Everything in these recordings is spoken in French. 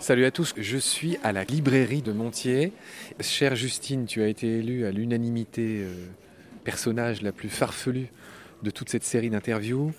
salut à tous. Je suis à la librairie de Montier. Chère Justine, tu as été élue à l'unanimité euh, personnage la plus farfelue de toute cette série d'interviews.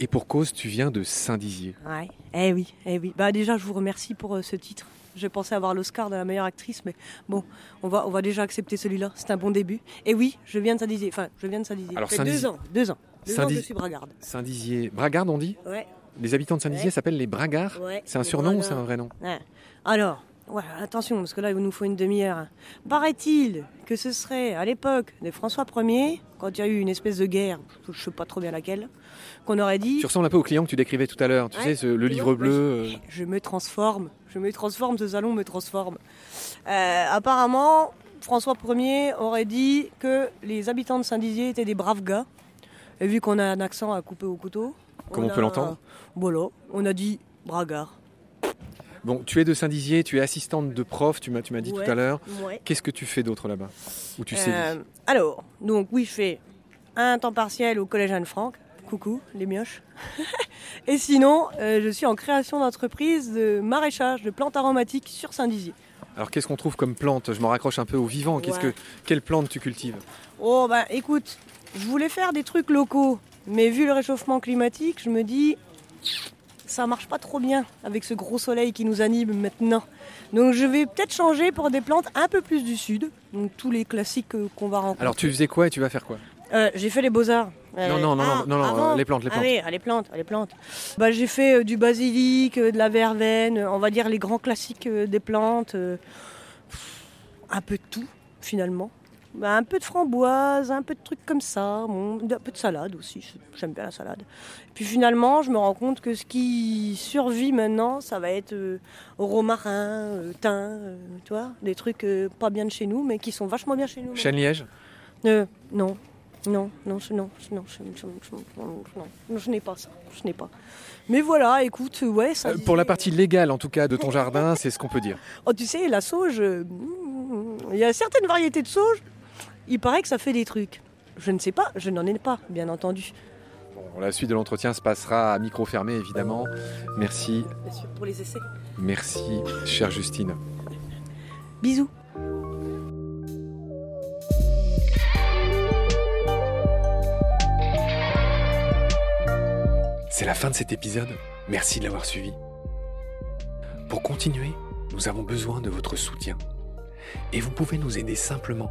Et pour cause, tu viens de Saint-Dizier. Ouais, eh oui, eh oui. Bah déjà, je vous remercie pour euh, ce titre. Je pensais avoir l'Oscar de la meilleure actrice, mais bon, on va, on va déjà accepter celui-là. C'est un bon début. Et oui, je viens de Saint-Dizier. Enfin, je viens de Saint-Dizier. Alors, Saint-Dizier- deux ans, deux ans. Deux ans je suis bragarde. Saint-Dizier. Bragarde, on dit? Ouais, Les habitants de Saint-Dizier s'appellent les Bragards. C'est un surnom ou c'est un vrai nom? Alors, attention, parce que là, il nous faut une demi-heure. Paraît-il que ce serait à l'époque de François Ier, quand il y a eu une espèce de guerre, je sais pas trop bien laquelle, qu'on aurait dit Tu ressembles un peu au client que tu décrivais tout à l'heure. Tu Ouais, sais, ce- le livre bleu. euh, je me transforme, je me transforme, ce salon me transforme. Euh, apparemment, François Ier aurait dit que les habitants de Saint-Dizier étaient des braves gars. Et vu qu'on a un accent à couper au couteau. Comme on peut l'entendre. Voilà, on a dit bragard. Bon, tu es de Saint-Dizier, tu es assistante de prof, tu m'as tu m'as dit Ouais. tout à l'heure. Ouais. Qu'est-ce que tu fais d'autre là-bas? Où tu Euh, alors, donc oui, je fais un temps partiel au collège Anne-Franck. Coucou, les mioches. Et sinon, euh, je suis en création d'entreprise de maraîchage de plantes aromatiques sur Saint-Dizier. Alors qu'est-ce qu'on trouve comme plante? Je m'en raccroche un peu au vivant. Qu'est-ce Ouais. que quelle plante tu cultives? Oh bah écoute, je voulais faire des trucs locaux, mais vu le réchauffement climatique, je me dis ça marche pas trop bien avec ce gros soleil qui nous anime maintenant. Donc je vais peut-être changer pour des plantes un peu plus du sud, donc tous les classiques euh, qu'on va rencontrer. Alors tu faisais quoi et tu vas faire quoi? Euh, j'ai fait les beaux-arts. Euh, Non, non, non, ah, non, non, avant euh, les plantes, les Ah plantes. oui, ah, les plantes, les plantes. Bah, j'ai fait euh, du basilic, de la verveine, on va dire les grands classiques des plantes. un peu de tout, finalement. Bah, un peu de framboise, un peu de trucs comme ça, bon, un peu de salade aussi, j'aime bien la salade. Puis finalement, je me rends compte que ce qui survit maintenant, ça va être euh, romarin, euh, thym, euh, tu vois, des trucs pas bien de chez nous, mais qui sont vachement bien chez nous. Chêne liège Euh, non, non, non, je, non, je- non, non, je n'ai pas ça, je n'ai pas. Mais voilà, écoute, ouais, ça. Euh, Pour la partie légale en tout cas de ton jardin, c'est ce qu'on peut dire. Oh, tu sais, la sauge, euh, il y a certaines variétés de sauge, il paraît que ça fait des trucs. Je ne sais pas, je n'en ai pas, bien entendu. Bon, la suite de l'entretien se passera à micro fermé évidemment. Merci, Bien sûr, pour les essais. merci chère Justine. Bisous. C'est la fin de cet épisode. Merci de l'avoir suivi. Pour continuer, nous avons besoin de votre soutien. Et vous pouvez nous aider simplement,